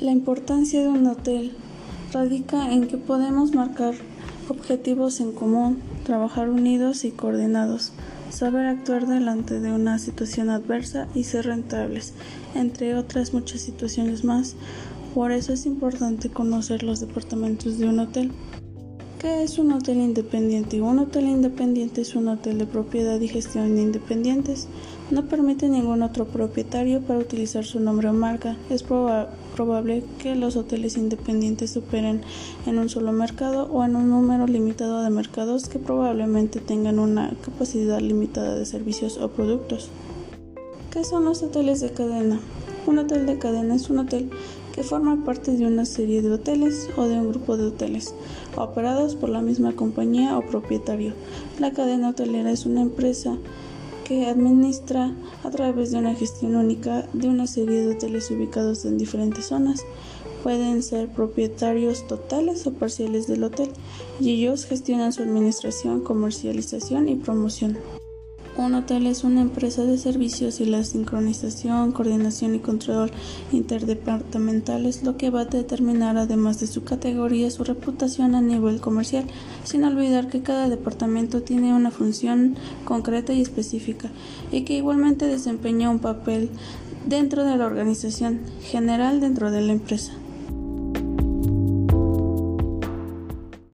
La importancia de un hotel radica en que podemos marcar objetivos en común, trabajar unidos y coordinados, saber actuar delante de una situación adversa y ser rentables, entre otras muchas situaciones más. Por eso es importante conocer los departamentos de un hotel. ¿Qué es un hotel independiente? Un hotel independiente es un hotel de propiedad y gestión independientes. No permite ningún otro propietario para utilizar su nombre o marca. Es probable que los hoteles independientes operen en un solo mercado o en un número limitado de mercados que probablemente tengan una capacidad limitada de servicios o productos. ¿Qué son los hoteles de cadena? Un hotel de cadena es un hotel que forma parte de una serie de hoteles o de un grupo de hoteles operados por la misma compañía o propietario. La cadena hotelera es una empresa que administra a través de una gestión única de una serie de hoteles ubicados en diferentes zonas. Pueden ser propietarios totales o parciales del hotel y ellos gestionan su administración, comercialización y promoción. Un hotel es una empresa de servicios y la sincronización, coordinación y control interdepartamental es lo que va a determinar, además de su categoría, su reputación a nivel comercial, sin olvidar que cada departamento tiene una función concreta y específica y que igualmente desempeña un papel dentro de la organización general dentro de la empresa.